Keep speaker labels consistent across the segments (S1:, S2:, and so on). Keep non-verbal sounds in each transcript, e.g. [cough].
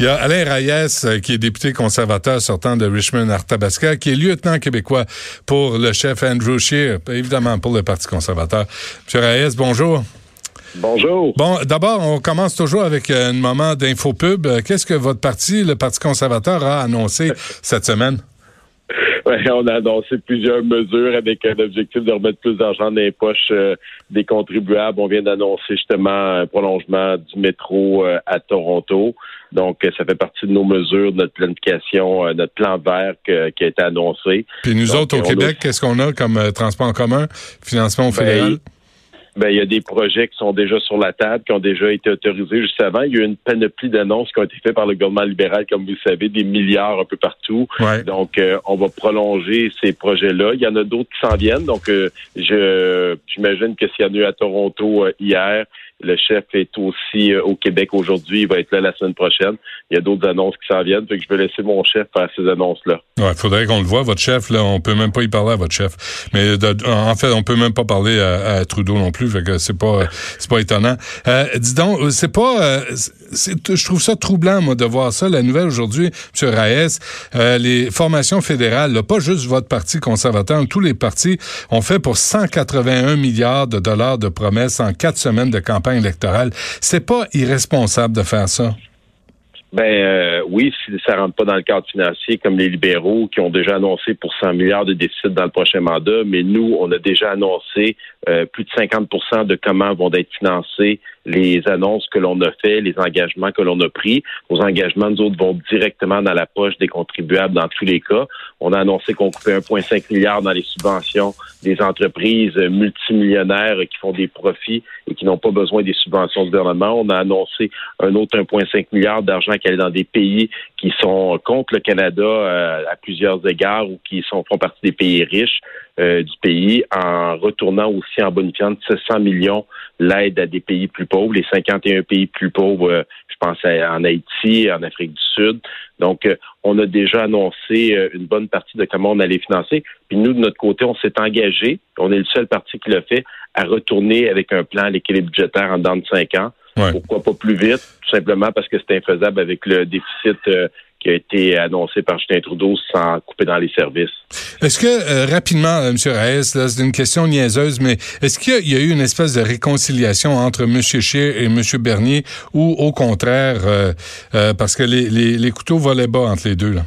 S1: Il y a Alain Reyes, euh, qui est député conservateur sortant de Richmond-Arthabasca, qui est lieutenant québécois pour le chef Andrew Scheer, évidemment pour le Parti conservateur. Monsieur Reyes, bonjour.
S2: Bonjour.
S1: Bon, d'abord, on commence toujours avec un moment d'infopub. Qu'est-ce que votre parti, le Parti conservateur, a annoncé cette semaine?
S2: On a annoncé plusieurs mesures avec l'objectif de remettre plus d'argent dans les poches euh, des contribuables. On vient d'annoncer justement un prolongement du métro euh, à Toronto. Donc, ça fait partie de nos mesures, de notre planification, euh, notre plan vert qui a été annoncé.
S1: Puis nous autres, au Québec, qu'est-ce qu'on a comme transport en commun, financement fédéral?
S2: Ben, ben, il y a des projets qui sont déjà sur la table, qui ont déjà été autorisés juste avant. Il y a eu une panoplie d'annonces qui ont été faites par le gouvernement libéral, comme vous le savez, des milliards un peu partout. Donc, euh, on va prolonger ces projets-là. Il y en a d'autres qui s'en viennent. Donc, euh, je j'imagine que s'il y en a eu à Toronto euh, hier, le chef est aussi au Québec aujourd'hui. Il va être là la semaine prochaine. Il y a d'autres annonces qui s'en viennent. Fait que je vais laisser mon chef faire ces annonces-là.
S1: Ouais, faudrait qu'on le voit, votre chef. Là, on peut même pas y parler à votre chef. Mais en fait, on peut même pas parler à, Trudeau non plus. Fait que c'est pas, c'est pas étonnant. Euh, dis donc, c'est pas, euh, je trouve ça troublant moi de voir ça. La nouvelle aujourd'hui, M. Raes, euh, les formations fédérales, là, pas juste votre parti conservateur, tous les partis ont fait pour 181 milliards de dollars de promesses en quatre semaines de campagne électorale. C'est pas irresponsable de faire ça.
S2: Ben euh, oui, si ça rentre pas dans le cadre financier, comme les libéraux qui ont déjà annoncé pour 100 milliards de déficit dans le prochain mandat, mais nous, on a déjà annoncé euh, plus de 50% de comment vont être financés les annonces que l'on a fait, les engagements que l'on a pris. Nos engagements, nous autres, vont directement dans la poche des contribuables dans tous les cas. On a annoncé qu'on coupait 1,5 milliard dans les subventions des entreprises multimillionnaires qui font des profits et qui n'ont pas besoin des subventions du gouvernement. On a annoncé un autre 1,5 milliard d'argent qui allait dans des pays qui sont contre le Canada euh, à plusieurs égards ou qui sont, font partie des pays riches. Euh, du pays en retournant aussi en bonifiant de 700 millions l'aide à des pays plus pauvres, les 51 pays plus pauvres, euh, je pense en Haïti, en Afrique du Sud. Donc, euh, on a déjà annoncé une bonne partie de comment on allait financer. Puis nous, de notre côté, on s'est engagé, on est le seul parti qui l'a fait, à retourner avec un plan à l'équilibre budgétaire en dedans de cinq ans. Pourquoi pas plus vite? Tout simplement parce que c'est infaisable avec le déficit qui a été annoncé par Justin Trudeau sans couper dans les services.
S1: Est-ce que, euh, rapidement, euh, M. Reyes, c'est une question niaiseuse, mais est-ce qu'il y, a eu une espèce de réconciliation entre M. Scheer et M. Bernier ou au contraire, euh, parce que les, les, les, couteaux volaient bas entre les deux? Là?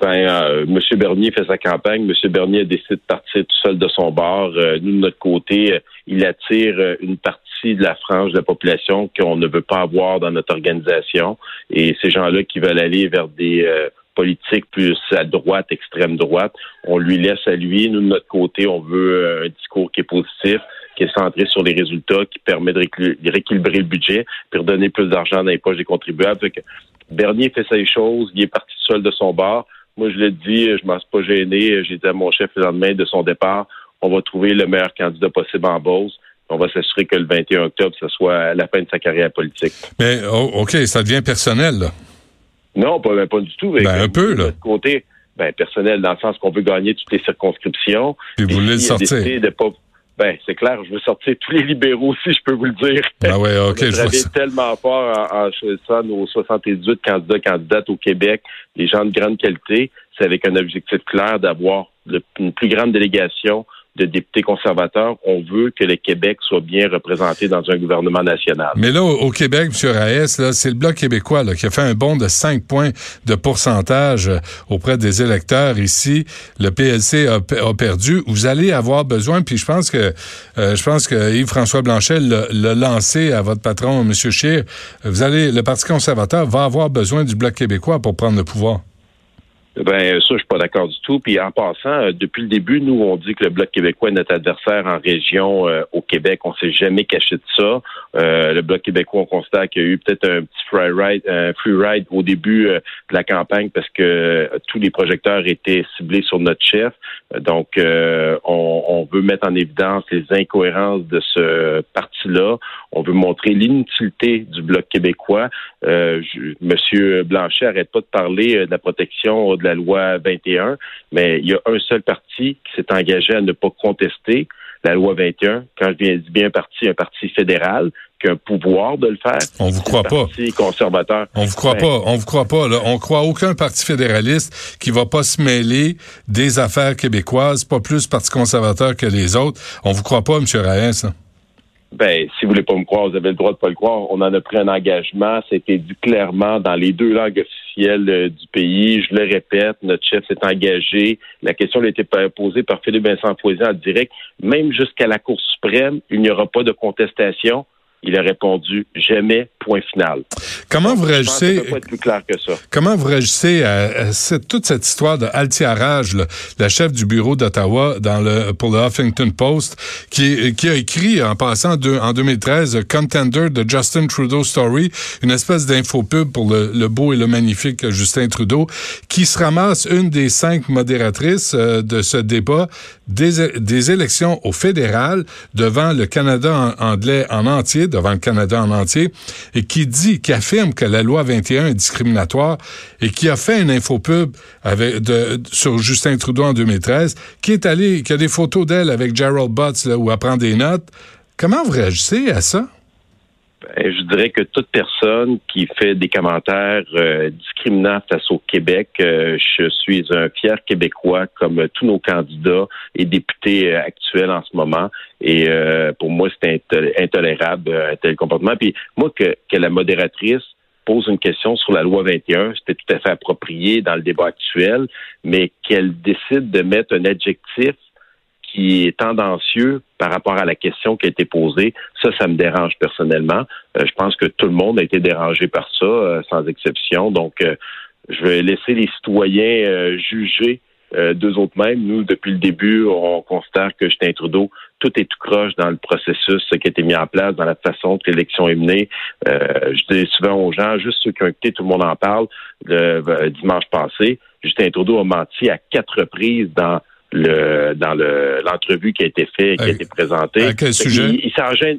S2: Ben, M. Bernier fait sa campagne. M. Bernier a décidé de partir tout seul de son bord. nous, de notre côté, il attire une partie de la frange de la population qu'on ne veut pas avoir dans notre organisation. Et ces gens-là qui veulent aller vers des euh, politiques plus à droite, extrême droite, on lui laisse à lui. Nous, de notre côté, on veut euh, un discours qui est positif, qui est centré sur les résultats, qui permet de rééquilibrer le budget, puis redonner plus d'argent dans les poches des contribuables. Bernier fait ces choses, il est parti seul de son bord. Moi, je l'ai dit, je m'en suis pas gêné. J'ai dit à mon chef le lendemain de son départ, on va trouver le meilleur candidat possible en Beauce on va s'assurer que le 21 octobre, ce soit la fin de sa carrière politique.
S1: Mais oh, OK, ça devient personnel, là.
S2: Non, pas, ben, pas du tout.
S1: Ben, un peu, là.
S2: côté, ben, personnel, dans le sens qu'on veut gagner toutes les circonscriptions.
S1: Puis vous voulez le sortir.
S2: De pas, ben, c'est clair, je veux sortir tous les libéraux aussi, je peux vous le dire.
S1: Ah ouais, [laughs] OK.
S2: je vois tellement fort en, en choisissant nos 78 candidats, candidates au Québec, les gens de grande qualité. C'est avec un objectif clair d'avoir une plus grande délégation de députés conservateurs, on veut que le Québec soit bien représenté dans un gouvernement national.
S1: Mais là, au, Québec, M. Raes, c'est le Bloc québécois qui a fait un bond de 5 points de pourcentage euh, auprès des électeurs ici. Le PLC a, perdu. Vous allez avoir besoin, puis je pense que euh, je pense que Yves-François Blanchet l'a lancé à votre patron, M. Scheer. Vous allez, le Parti conservateur va avoir besoin du Bloc québécois pour prendre le pouvoir.
S2: Ben ça, je suis pas d'accord du tout. Puis en passant, euh, depuis le début, nous, on dit que le Bloc québécois est notre adversaire en région euh, au Québec. On s'est jamais caché de ça. Euh, le Bloc québécois, on constate qu'il y a eu peut-être un petit free ride, un free ride au début de la campagne parce que tous les projecteurs étaient ciblés sur notre chef. Donc, on, on, veut mettre en évidence les incohérences de ce parti-là. On veut montrer l'inutilité du Bloc québécois. Monsieur Blanchet arrête pas de parler de la protection de la loi 21, mais il y a un seul parti qui s'est engagé à ne pas contester la loi 21. Quand je dis bien parti, un parti fédéral, qu'un pouvoir de le faire.
S1: On vous croit pas.
S2: conservateur.
S1: On vous croit pas. On vous croit pas. Là. On croit aucun parti fédéraliste qui va pas se mêler des affaires québécoises, pas plus parti conservateur que les autres. On vous croit pas, M. Raïs.
S2: Ben, si vous voulez pas me croire, vous avez le droit de pas le croire. On en a pris un engagement. C'était dit clairement dans les deux langues officielles euh, du pays. Je le répète, notre chef s'est engagé. La question a été posée par Philippe Vincent Foisy en direct. Même jusqu'à la Cour suprême, il n'y aura pas de contestation. Il a répondu jamais, point final.
S1: Comment vous réagissez
S2: plus clair que ça.
S1: Comment vous réagissez à, toute cette histoire de altiarage, la chef du bureau d'Ottawa dans le pour le Huffington Post, qui, qui a écrit en passant de, en 2013 Contender de Justin Trudeau Story, une espèce d'infopub pour le, beau et le magnifique Justin Trudeau, qui se ramasse une des cinq modératrices euh, de ce débat des, des élections au fédéral devant le Canada anglais en entier devant le Canada en entier, et qui dit, qui affirme que la loi 21 est discriminatoire et qui a fait une infopub avec, sur Justin Trudeau en 2013, qui est allé, qui a des photos d'elle avec Gerald Butts là, où elle prend des notes. Comment vous réagissez à ça?
S2: Ben, je dirais que toute personne qui fait des commentaires euh, discriminants face au Québec, euh, je suis un fier Québécois comme tous nos candidats et députés euh, actuels en ce moment. Et pour moi, c'est intolérable un tel comportement. Puis moi, que, que la modératrice pose une question sur la loi 21, c'était tout à fait approprié dans le débat actuel, mais qu'elle décide de mettre un adjectif qui est tendancieux par rapport à la question qui a été posée, ça, ça me dérange personnellement. Euh, je pense que tout le monde a été dérangé par ça, euh, sans exception. Donc, euh, je vais laisser les citoyens juger d'eux autres mêmes. Nous, depuis le début, on considère que Justin Trudeau, tout est tout croche dans le processus qui a été mis en place, dans la façon que l'élection est menée. je dis souvent aux gens, juste ceux qui ont écouté, tout le monde en parle, le dimanche passé, Justin Trudeau a menti à quatre reprises dans le dans le l'entrevue qui a été faite, qui a été présentée.
S1: À quel sujet?
S2: Il,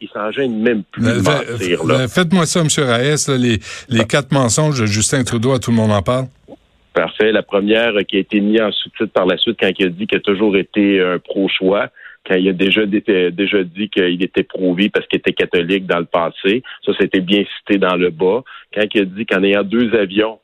S2: il s'en gêne, même plus de mentir. Là.
S1: Faites-moi ça, M. Raes, les, les quatre mensonges de Justin Trudeau, à tout le monde en parle.
S2: Parfait. La première qui a été mise en sous-titre par la suite quand il a dit qu'il a toujours été un pro-choix quand il a déjà, déjà dit qu'il était pro-vie parce qu'il était catholique dans le passé. Ça, c'était bien cité dans le bas. Quand il a dit qu'en ayant deux avions,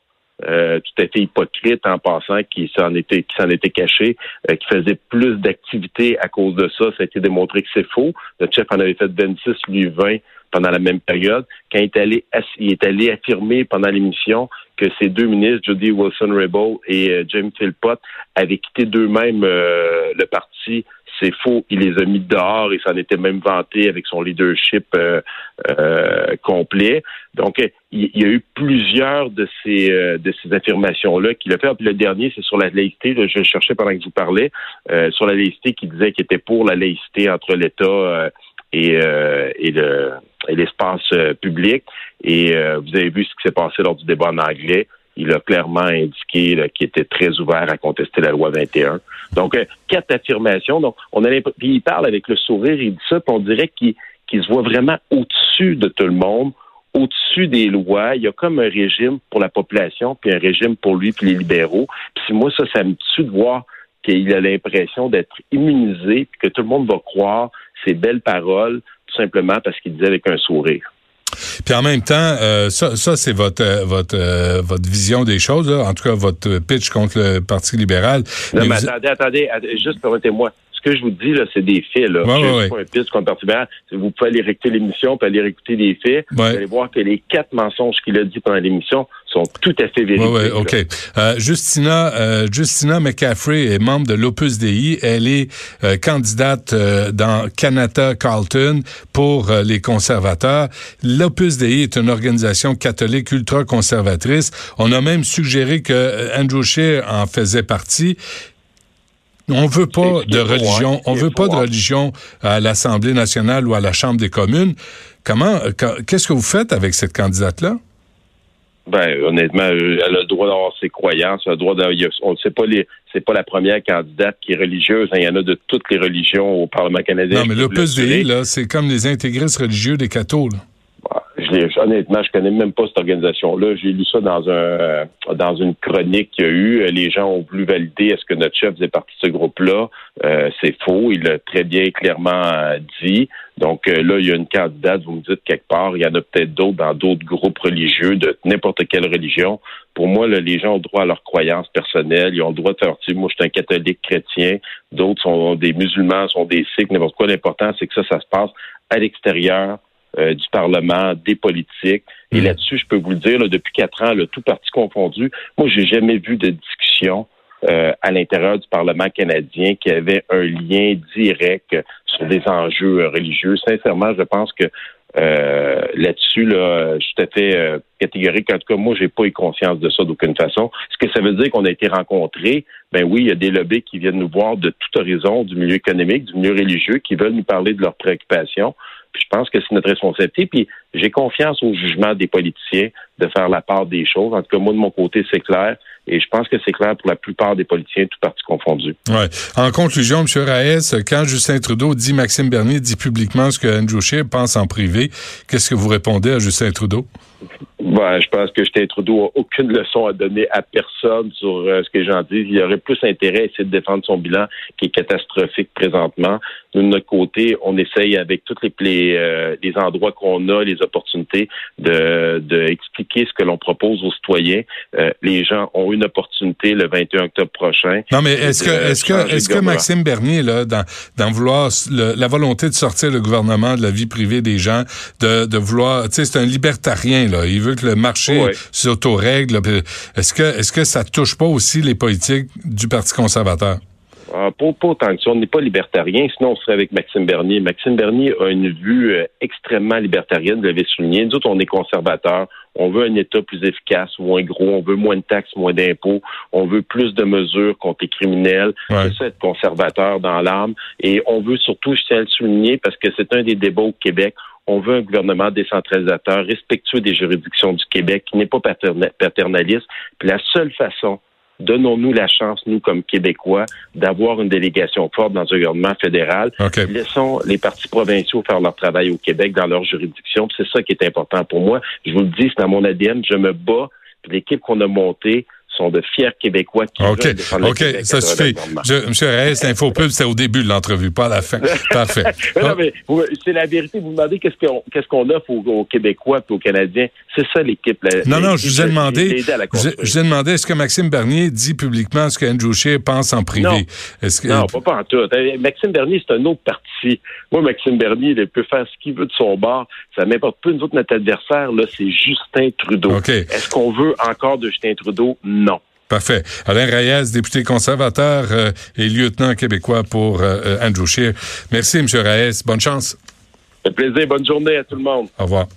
S2: euh, tout à fait hypocrite en passant, qui s'en était, qui s'en était caché, euh, qui faisait plus d'activités à cause de ça. Ça a été démontré que c'est faux. Le chef en avait fait 26, lui 20 pendant la même période. Quand il est allé, il est allé affirmer pendant l'émission que ces deux ministres, Jody Wilson-Raybould et euh, James Philpott, avaient quitté d'eux-mêmes le parti c'est faux. Il les a mis dehors et s'en était même vanté avec son leadership euh, euh, complet. Donc, il, y a eu plusieurs de ces euh, de ces affirmations-là qu'il a fait. Puis le dernier, c'est sur la laïcité. je cherchais pendant que vous parlez sur la laïcité, qui disait qu'il était pour la laïcité entre l'État et, et le et l'espace public. Et vous avez vu ce qui s'est passé lors du débat en anglais il a clairement indiqué qu'il était très ouvert à contester la loi 21. Donc, euh, quatre affirmations. Donc, on a puis il parle avec le sourire, il dit ça, puis on dirait qu'il se voit vraiment au-dessus de tout le monde, au-dessus des lois. Il y a comme un régime pour la population, puis un régime pour lui, puis les libéraux. Puis moi, ça, ça me tue de voir qu'il a l'impression d'être immunisé, puis que tout le monde va croire ses belles paroles, tout simplement parce qu'il disait avec un sourire.
S1: Puis en même temps, euh, ça, ça c'est votre euh, votre euh, votre vision des choses, là. en tout cas votre pitch contre le Parti libéral.
S2: Non, mais, attendez, attendez, juste permettez-moi. Ce que je vous dis, là, c'est des faits. Là.
S1: Ouais,
S2: suis pas un libéral. Vous pouvez aller réécouter l'émission, puis aller réécouter des faits. Vous allez voir que les quatre mensonges qu'il a dit pendant l'émission sont tout à fait vérifiés.
S1: Oui, OK. Euh, Justina, euh, Justina McCaffrey est membre de l'Opus Dei. Elle est euh, candidate dans Canada Carlton pour les conservateurs. L'Opus Dei est une organisation catholique ultra-conservatrice. On a même suggéré que Andrew Scheer en faisait partie. On veut pas de religion, on veut pas de religion à l'Assemblée nationale ou à la Chambre des communes. Comment, qu'est-ce que vous faites avec cette candidate-là?
S2: Ben, honnêtement, elle a le droit d'avoir ses croyances, elle a le droit on ne sait pas les, c'est pas la première candidate qui est religieuse. Hein. Il y en a de toutes les religions au Parlement canadien.
S1: Non, mais l'Opus Dei, là, c'est comme les intégristes religieux des cathos,
S2: Honnêtement, je connais même pas cette organisation-là. J'ai lu ça dans un dans une chronique qu'il y a eu. Les gens ont voulu valider est-ce que notre chef faisait partie de ce groupe-là. Euh, c'est faux. Il l'a très bien clairement euh, dit. Donc euh, là, il y a une candidate, vous me dites quelque part, il y en a peut-être d'autres dans d'autres groupes religieux de n'importe quelle religion. Pour moi, les gens ont droit à leurs croyances personnelles, ils ont le droit de faire, moi je suis un catholique chrétien, d'autres sont des musulmans, sont des sikhs, n'importe quoi. L'important, c'est que ça, ça se passe à l'extérieur euh, du Parlement, des politiques. Et mmh. là-dessus, je peux vous le dire, depuis quatre ans, le tout parti confondu, moi, j'ai jamais vu de discussion euh, à l'intérieur du Parlement canadien qui avait un lien direct sur des enjeux religieux. Sincèrement, je pense que euh, là-dessus, là, je suis tout à fait euh, catégorique. En tout cas, moi, j'ai pas eu conscience de ça d'aucune façon. Ce que ça veut dire qu'on a été rencontrés, ben oui, il y a des lobbies qui viennent nous voir de tout horizon, du milieu économique, du milieu religieux, qui veulent nous parler de leurs préoccupations. Puis je pense que c'est notre responsabilité. Puis j'ai confiance au jugement des politiciens de faire la part des choses. En tout cas, moi, de mon côté, c'est clair. Et je pense que c'est clair pour la plupart des politiciens, tout partis confondus.
S1: Ouais. En conclusion, M. Raes, quand Justin Trudeau dit Maxime Bernier dit publiquement ce que Andrew Scheer pense en privé, qu'est-ce que vous répondez à Justin Trudeau?
S2: Ben, je pense que Justin Trudeau n'a aucune leçon à donner à personne sur euh, ce que j'en dis. Il aurait plus intérêt à essayer de défendre son bilan qui est catastrophique présentement. Nous, de notre côté, on essaye avec tous les, les, euh, les endroits qu'on a, les opportunités, de, de expliquer ce que l'on propose aux citoyens. Euh, les gens ont une opportunité le 21 octobre prochain.
S1: Non, mais est-ce que, est-ce que, est-ce que Maxime Bernier, là, dans, dans vouloir la volonté de sortir le gouvernement de la vie privée des gens, de, de vouloir, tu sais, c'est un libertarien, là. Il veut que le marché s'autorègle. Est-ce que, est-ce que ça touche pas aussi les politiques du Parti conservateur?
S2: Ah, pas, autant que ça. On n'est pas libertarien, sinon on serait avec Maxime Bernier. Maxime Bernier a une vue euh, extrêmement libertarienne, vous l'avez souligné. Nous autres, on est conservateurs. On veut un État plus efficace, moins gros. On veut moins de taxes, moins d'impôts. On veut plus de mesures contre les criminels. C'est ça, être conservateur dans l'âme. Et on veut surtout, je tiens à le souligner, parce que c'est un des débats au Québec, on veut un gouvernement décentralisateur, respectueux des juridictions du Québec, qui n'est pas paternaliste. Puis la seule façon donnons-nous la chance, nous, comme Québécois, d'avoir une délégation forte dans un gouvernement fédéral. Laissons les partis provinciaux faire leur travail au Québec dans leur juridiction. C'est ça qui est important pour moi. Je vous le dis, c'est dans mon ADN. Je me bats. L'équipe qu'on a montée, sont de fiers Québécois qui
S1: OK, OK, ça suffit. Je, Monsieur Reyes, l'infopub, c'était au début de l'entrevue, pas à la fin. [laughs] Parfait.
S2: non, mais c'est la vérité. Vous demandez qu'est-ce qu'on qu'est-ce qu'on offre aux, Québécois et aux Canadiens. C'est ça l'équipe.
S1: Non, non, je vous ai demandé, je, vous ai demandé est-ce que Maxime Bernier dit publiquement ce qu'Andrew Scheer pense en privé?
S2: Non,
S1: que...
S2: pas, pas en tout. Euh, Maxime Bernier, c'est un autre parti. Moi, Maxime Bernier, il peut faire ce qu'il veut de son bord. Ça n'importe pas. Nous autres, notre adversaire, là, c'est Justin Trudeau. Est-ce qu'on veut encore de Justin Trudeau? Non.
S1: Parfait. Alain Reyes, député conservateur euh, et lieutenant québécois pour euh, euh, Andrew Scheer. Merci, M. Reyes. Bonne chance.
S2: Un plaisir. Bonne journée à tout le monde.
S1: Au revoir.